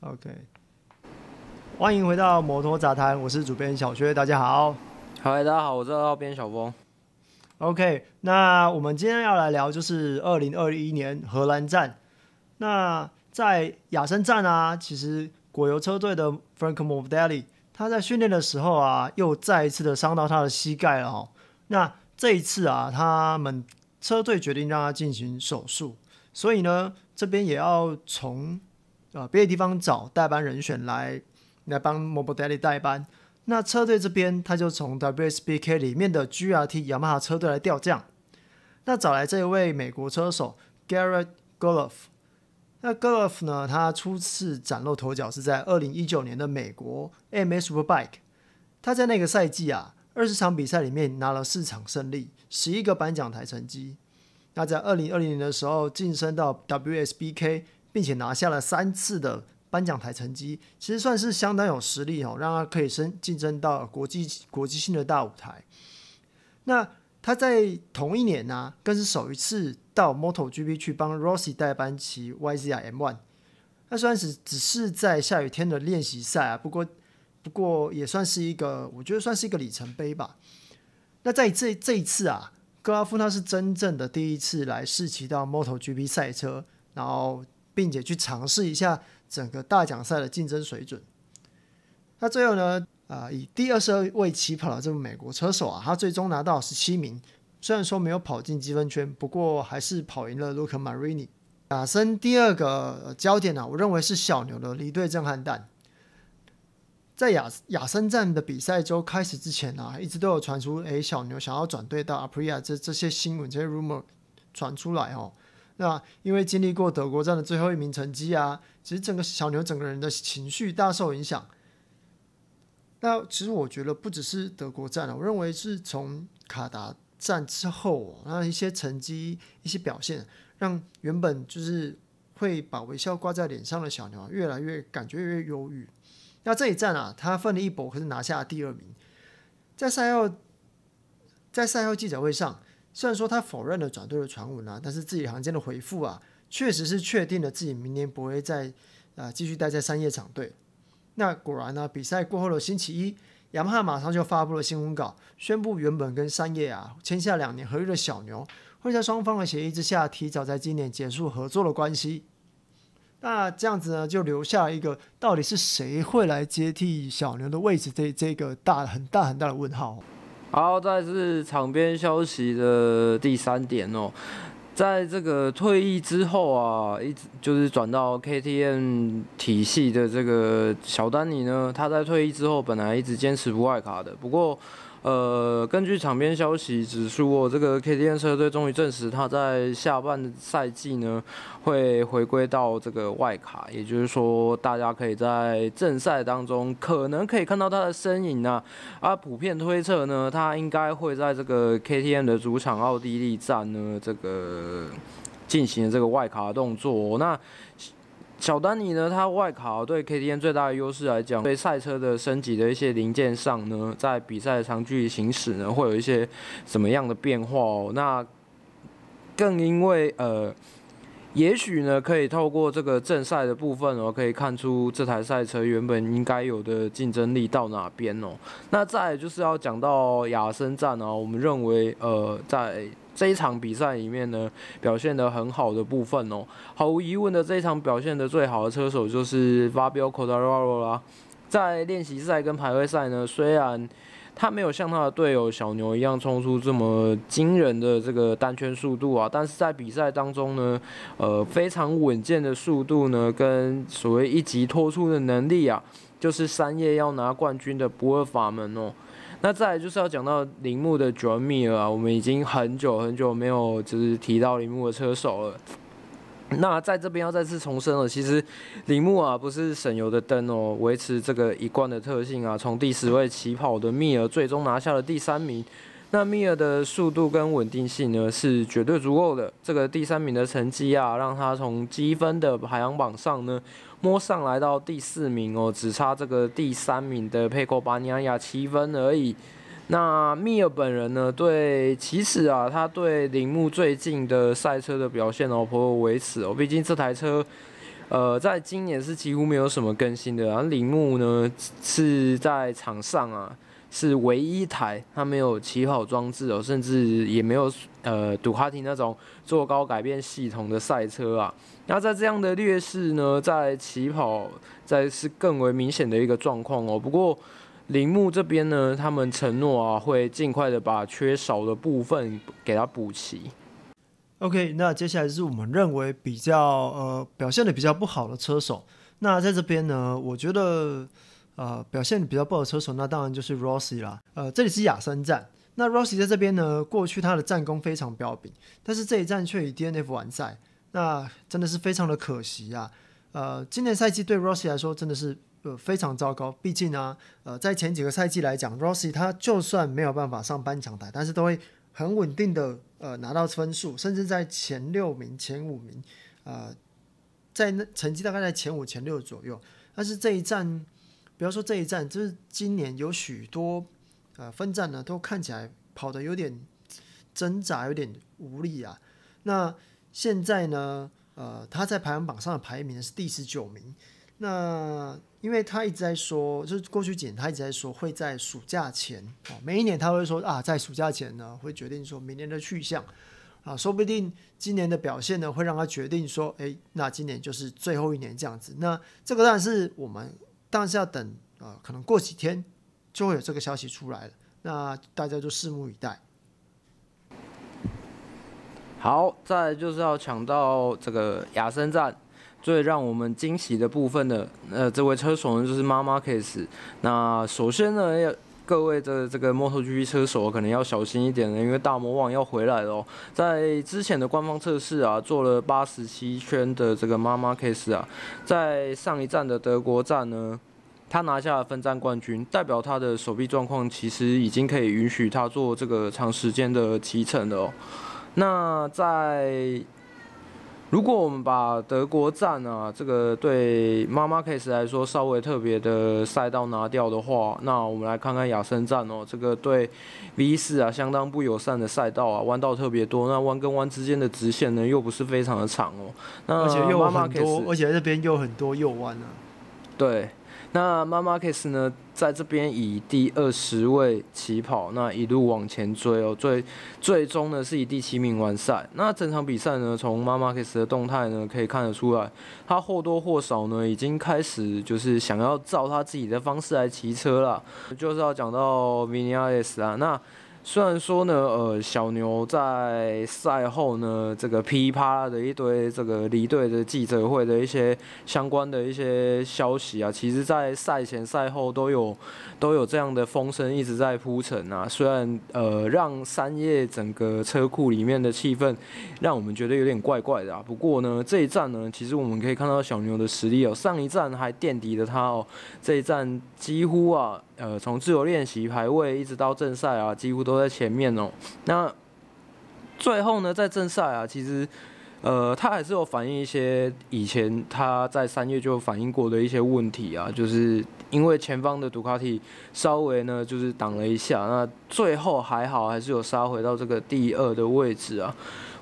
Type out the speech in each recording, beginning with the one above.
OK，欢迎回到摩托杂谈，我是主编小薛，大家好。嗨，大家好，我是二号编小峰。OK，那我们今天要来聊就是二零二一年荷兰站。那在雅森站啊，其实果油车队的 Franco Morbidelli 他在训练的时候啊，又再一次的伤到他的膝盖了哈。那这一次啊，他们车队决定让他进行手术，所以呢，这边也要从啊别的地方找代班人选来来帮 Morbidelli 代班。那车队这边他就从 WSBK 里面的 GRT 雅马哈车队来调将，那找来这一位美国车手 Garrett Golov。那 Golov 呢，他初次崭露头角是在二零一九年的美国 AMA Superbike，他在那个赛季啊。二十场比赛里面拿了四场胜利，十一个颁奖台成绩。那在二零二零年的时候晋升到 WSBK，并且拿下了三次的颁奖台成绩，其实算是相当有实力哦，让他可以升竞争到国际国际性的大舞台。那他在同一年呢、更是首一次到 MotoGP 去帮 Rossi 代班骑 YZR M1。那虽然是只是在下雨天的练习赛啊，不过。不过也算是一个，我觉得算是一个里程碑吧。那在这这一次啊，格拉夫他是真正的第一次来试骑到 MotoGP 赛车，然后并且去尝试一下整个大奖赛的竞争水准。那最后呢，啊、以第二十二位起跑的这位美国车手啊，他最终拿到十七名，虽然说没有跑进积分圈，不过还是跑赢了 Luca Marini。亚森第二个焦点呢、啊，我认为是小牛的离队震撼弹。在亚亚森站的比赛周开始之前啊，一直都有传出，诶，小牛想要转队到 Aprilia 这这些新闻、这些 rumor 传出来哦。那因为经历过德国站的最后一名成绩啊，其实整个小牛整个人的情绪大受影响。那其实我觉得不只是德国站啊，我认为是从卡达站之后，啊那一些成绩、一些表现，让原本就是会把微笑挂在脸上的小牛啊，越来越感觉越忧郁。那这一站啊，他奋力一搏，可是拿下第二名。在赛后，在赛后记者会上，虽然说他否认了转队的传闻啊，但是字里行间的回复啊，确实是确定了自己明年不会再啊继续待在三叶厂队。那果然呢，比赛过后的星期一，雅马哈马上就发布了新闻稿，宣布原本跟三叶啊签下两年合约的小牛，会在双方的协议之下，提早在今年结束合作的关系。那这样子呢，就留下一个到底是谁会来接替小牛的位置？这这个大很大很大的问号。好，再是场边消息的第三点哦，在这个退役之后啊，一直就是转到 KTM 体系的这个小丹尼呢，他在退役之后本来一直坚持不外卡的，不过。呃，根据场边消息指出，哦，这个 KTM 车队终于证实他在下半赛季呢会回归到这个外卡，也就是说，大家可以在正赛当中可能可以看到他的身影啊。啊，普遍推测呢，他应该会在这个 KTM 的主场奥地利站呢这个进行这个外卡的动作，那小丹尼呢，他外卡对 KTM 最大的优势来讲，对赛车的升级的一些零件上呢，在比赛长距离行驶呢，会有一些什么样的变化哦？那更因为呃，也许呢，可以透过这个正赛的部分哦，可以看出这台赛车原本应该有的竞争力到哪边哦。那再就是要讲到亚森站哦，我们认为呃，在这一场比赛里面呢，表现得很好的部分哦，毫无疑问的这一场表现得最好的车手就是 Fabio Quartararo 啦。在练习赛跟排位赛呢，虽然他没有像他的队友小牛一样冲出这么惊人的这个单圈速度啊，但是在比赛当中呢，呃，非常稳健的速度呢，跟所谓一击拖出的能力啊，就是山叶要拿冠军的不二法门哦。那再来就是要讲到铃木的绝密了，我们已经很久很久没有就是提到铃木的车手了。那在这边要再次重申了，其实铃木啊不是省油的灯哦，维持这个一贯的特性啊，从第十位起跑的密尔最终拿下了第三名。那 Mir 的速度跟稳定性呢是绝对足够的，这个第三名的成绩啊，让他从积分的排行榜上呢。摸上来到第四名哦，只差这个第三名的佩科巴尼亚亚七分而已。那密尔本人呢？对，其实啊，他对铃木最近的赛车的表现哦颇有微词哦。毕竟这台车，呃，在今年是几乎没有什么更新的。然后铃木呢是在场上啊，是唯一一台它没有起跑装置哦，甚至也没有呃杜卡迪那种坐高改变系统的赛车啊。那在这样的劣势呢，在起跑在是更为明显的一个状况哦。不过铃木这边呢，他们承诺啊会尽快的把缺少的部分给它补齐。OK，那接下来是我们认为比较呃表现的比较不好的车手。那在这边呢，我觉得呃表现比较不好的车手，那当然就是 Rossi 啦。呃，这里是亚森站，那 Rossi 在这边呢，过去他的战功非常彪炳，但是这一站却以 DNF 完赛，那真的是非常的可惜啊。呃，今年赛季对 Rossi 来说真的是呃非常糟糕，毕竟呢，呃在前几个赛季来讲，Rossi 他就算没有办法上颁奖台，但是都会很稳定的。呃，拿到分数，甚至在前六名、前五名，呃，在那成绩大概在前五、前六左右。但是这一站，不要说这一站，就是今年有许多呃分站呢，都看起来跑得有点挣扎，有点无力啊。那现在呢，呃，他在排行榜上的排名是第十九名。那因为他一直在说，就是过去几年他一直在说会在暑假前啊，每一年他会说啊，在暑假前呢会决定说明年的去向啊，说不定今年的表现呢会让他决定说，哎，那今年就是最后一年这样子。那这个当然是我们但是要等啊，可能过几天就会有这个消息出来了。那大家就拭目以待。好，再就是要抢到这个雅森站。最让我们惊喜的部分的，呃，这位车手呢就是妈妈 kiss。那首先呢，要各位的这个 MotoGP 车手可能要小心一点了，因为大魔王要回来了哦。在之前的官方测试啊，做了八十七圈的这个妈妈 Case 啊，在上一站的德国站呢，他拿下了分站冠军，代表他的手臂状况其实已经可以允许他做这个长时间的骑乘了哦。那在如果我们把德国站啊这个对妈妈 case 来说稍微特别的赛道拿掉的话，那我们来看看亚森站哦，这个对 V 四啊相当不友善的赛道啊，弯道特别多，那弯跟弯之间的直线呢又不是非常的长哦，那而且又很多，而且这边又很多右弯啊，对。那马马奎斯呢，在这边以第二十位起跑，那一路往前追哦，最最终呢是以第七名完赛。那整场比赛呢，从马马奎斯的动态呢可以看得出来，他或多或少呢已经开始就是想要照他自己的方式来骑车了，就是要讲到 Vinales 啊，那。虽然说呢，呃，小牛在赛后呢，这个噼啪的一堆这个离队的记者会的一些相关的一些消息啊，其实在赛前赛后都有都有这样的风声一直在铺陈啊。虽然呃，让三叶整个车库里面的气氛让我们觉得有点怪怪的啊。不过呢，这一站呢，其实我们可以看到小牛的实力哦。上一站还垫底了他哦，这一站几乎啊。呃，从自由练习排位一直到正赛啊，几乎都在前面哦。那最后呢，在正赛啊，其实呃，他还是有反映一些以前他在三月就反映过的一些问题啊，就是因为前方的杜卡迪稍微呢就是挡了一下，那最后还好还是有杀回到这个第二的位置啊。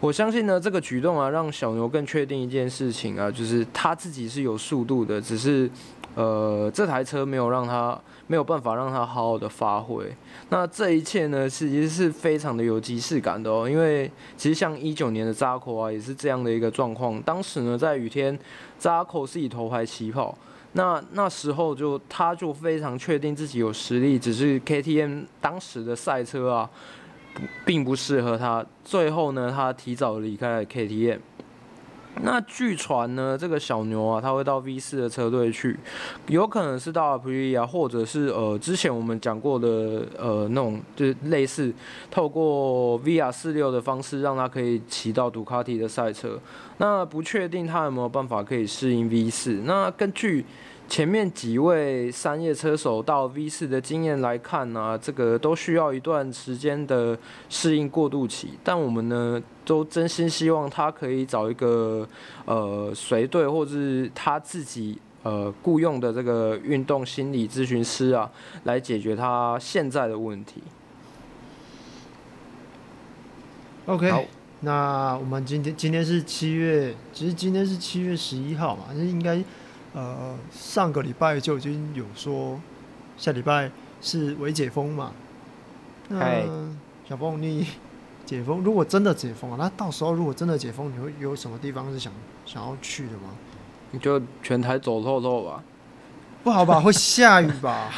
我相信呢，这个举动啊，让小牛更确定一件事情啊，就是他自己是有速度的，只是呃，这台车没有让他。没有办法让他好好的发挥，那这一切呢，其实是非常的有即视感的哦。因为其实像一九年的扎口啊，也是这样的一个状况。当时呢，在雨天，扎口是以头排起跑，那那时候就他就非常确定自己有实力，只是 KTM 当时的赛车啊，并不适合他。最后呢，他提早离开了 KTM。那据传呢，这个小牛啊，他会到 V 四的车队去，有可能是到 a p r i a 或者是呃之前我们讲过的呃那种就是类似透过 VR 四六的方式，让他可以骑到杜卡迪的赛车。那不确定他有没有办法可以适应 V 四。那根据前面几位三叶车手到 V 四的经验来看呢、啊，这个都需要一段时间的适应过渡期。但我们呢，都真心希望他可以找一个呃随队，或者是他自己呃雇佣的这个运动心理咨询师啊，来解决他现在的问题。OK，那我们今天今天是七月，其实今天是七月十一号嘛，那应该呃上个礼拜就已经有说下礼拜是微解封嘛。那.小峰，你解封如果真的解封啊，那到时候如果真的解封，你会有什么地方是想想要去的吗？你就全台走透透吧。不好吧，会下雨吧？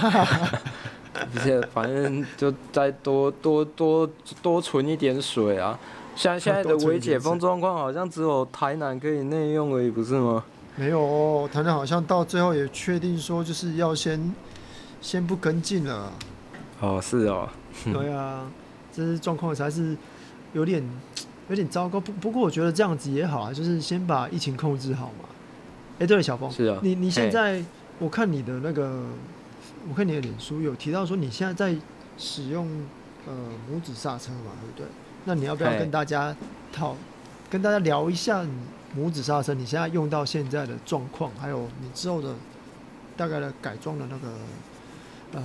不是，反正就再多多多多存一点水啊。像现在的 微解封状况，好像只有台南可以内用而已，不是吗？没有哦，台南好像到最后也确定说，就是要先先不跟进了。哦，是哦。对啊，这是状况才是有点有点糟糕。不不过我觉得这样子也好啊，就是先把疫情控制好嘛。哎、欸，对了，小峰，是啊，你你现在。我看你的那个，我看你的脸书有提到说你现在在使用呃拇指刹车嘛，对不对？那你要不要跟大家讨，跟大家聊一下你拇指刹车你现在用到现在的状况，还有你之后的大概的改装的那个呃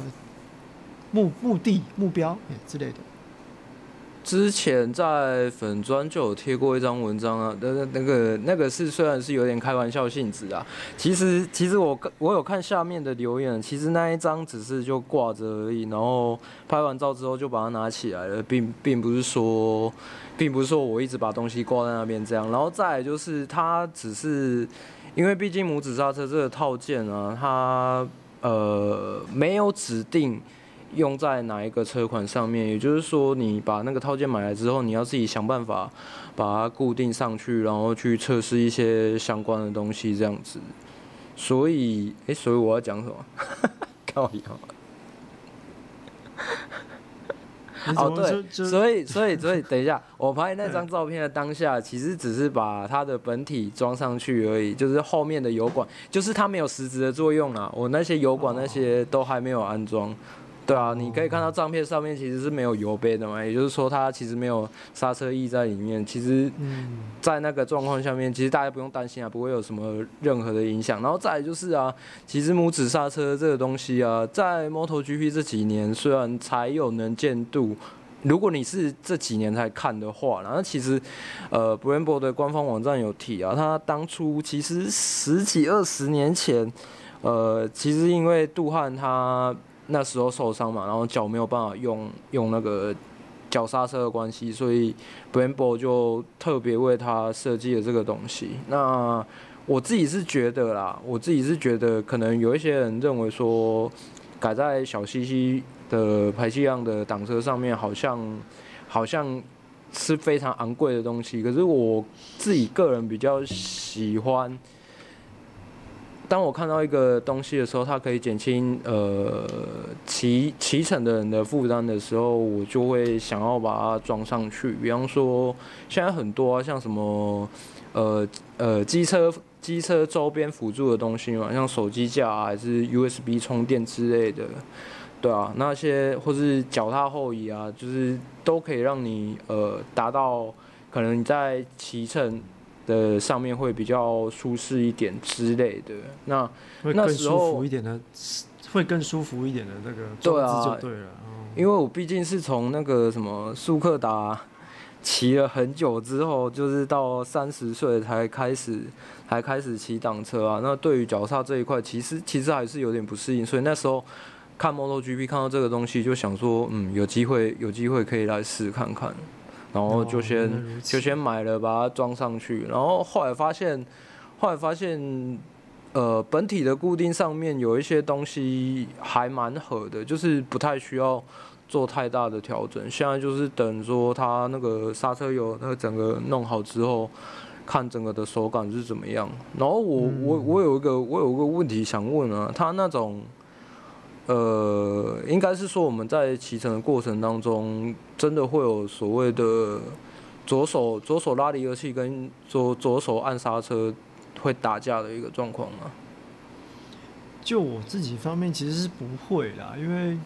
目目的目标哎之类的。之前在粉专就有贴过一张文章啊，那那个那个是虽然是有点开玩笑性质啊，其实其实我我有看下面的留言，其实那一张只是就挂着而已，然后拍完照之后就把它拿起来了，并并不是说，并不是说我一直把东西挂在那边这样，然后再就是它只是因为毕竟拇指刹车这个套件啊，它呃没有指定。用在哪一个车款上面？也就是说，你把那个套件买来之后，你要自己想办法把它固定上去，然后去测试一些相关的东西，这样子。所以，诶、欸，所以我要讲什么？靠腰。哦，对，所以，所以，所以，等一下，我拍那张照片的当下，其实只是把它的本体装上去而已，就是后面的油管，就是它没有实质的作用啊。我那些油管那些都还没有安装。对啊，你可以看到照片上面其实是没有油杯的嘛，也就是说它其实没有刹车翼在里面。其实，在那个状况下面，其实大家不用担心啊，不会有什么任何的影响。然后再来就是啊，其实拇指刹车这个东西啊，在 MotoGP 这几年虽然才有能见度，如果你是这几年才看的话，然后其实呃，Brembo 的官方网站有提啊，他当初其实十几二十年前，呃，其实因为杜汉他。那时候受伤嘛，然后脚没有办法用用那个脚刹车的关系，所以 Brembo 就特别为他设计了这个东西。那我自己是觉得啦，我自己是觉得可能有一些人认为说，改在小西西的排气量的挡车上面，好像好像是非常昂贵的东西。可是我自己个人比较喜欢。当我看到一个东西的时候，它可以减轻呃骑骑乘的人的负担的时候，我就会想要把它装上去。比方说，现在很多啊，像什么呃呃机车机车周边辅助的东西嘛，像手机架啊，还是 USB 充电之类的，对啊，那些或是脚踏后移啊，就是都可以让你呃达到可能你在骑乘。的上面会比较舒适一点之类的，那会更舒服一点的，会更舒服一点的那个对啊就对了。因为我毕竟是从那个什么速克达骑了很久之后，就是到三十岁才开始才开始骑挡车啊。那对于脚刹这一块，其实其实还是有点不适应，所以那时候看 MotoGP 看到这个东西，就想说，嗯，有机会有机会可以来试看看。然后就先、哦、就先买了，把它装上去。然后后来发现，后来发现，呃，本体的固定上面有一些东西还蛮合的，就是不太需要做太大的调整。现在就是等说它那个刹车油那个整个弄好之后，看整个的手感是怎么样。然后我、嗯、我我有一个我有一个问题想问啊，它那种。呃，应该是说我们在骑乘的过程当中，真的会有所谓的左手左手拉离合器跟左左手按刹车会打架的一个状况吗？就我自己方面其实是不会啦，因为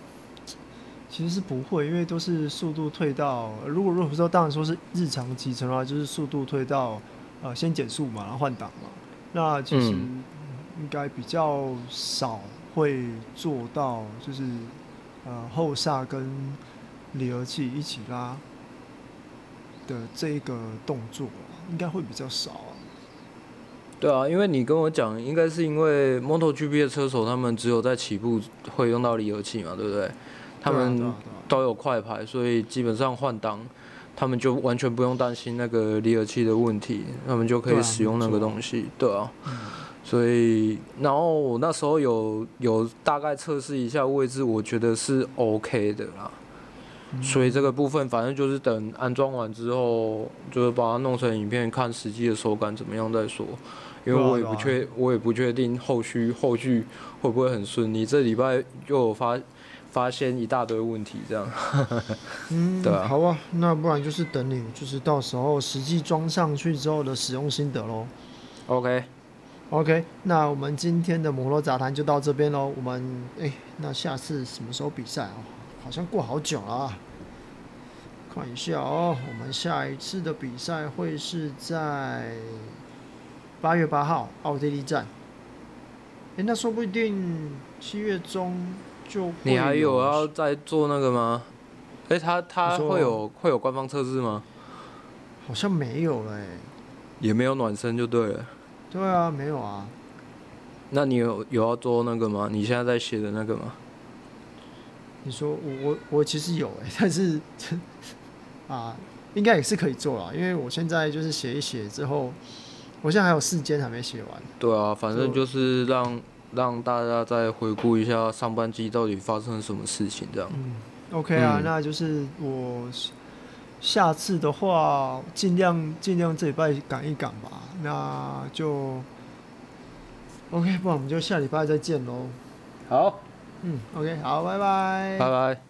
其实是不会，因为都是速度退到，如果如果说当然说是日常骑乘的话，就是速度退到呃先减速嘛，然后换挡嘛，那其实应该比较少。会做到就是，呃，后刹跟离合器一起拉，的这一个动作，应该会比较少啊。对啊，因为你跟我讲，应该是因为 MotoGP 的车手他们只有在起步会用到离合器嘛，对不对？他们都有快排，所以基本上换挡，他们就完全不用担心那个离合器的问题，他们就可以使用那个东西，对啊。对啊，所以，然后我那时候有有大概测试一下位置，我觉得是 OK 的啦。所以这个部分，反正就是等安装完之后，就是把它弄成影片，看实际的手感怎么样再说。因为我也不确，我也不确定后续后续会不会很顺利。这礼拜又有发发现一大堆问题，这样。嗯，对啊。好啊，那不然就是等你，就是到时候实际装上去之后的使用心得喽。OK，OK，那我们今天的摩洛杂谈就到这边喽。我们哎，那下次什么时候比赛哦？好像过好久了啊。看一下哦，我们下一次的比赛会是在。八月八号奥地利站，哎，那说不定七月中就。你还有要再做那个吗？哎，他他会有会有官方测试吗？好像没有了，哎。也没有暖身就对了。对啊，没有啊。那你有有要做那个吗？你现在在写的那个吗？你说我我我其实有哎，但是 啊，应该也是可以做啦，因为我现在就是写一写之后。我现在还有四间还没写完。对啊，反正就是让让大家再回顾一下上半季到底发生了什么事情，这样。嗯，OK 啊，嗯、那就是我下次的话，尽量尽量这礼拜赶一赶吧。那就 OK，不然我们就下礼拜再见喽。好，嗯，OK，好，拜拜。拜拜。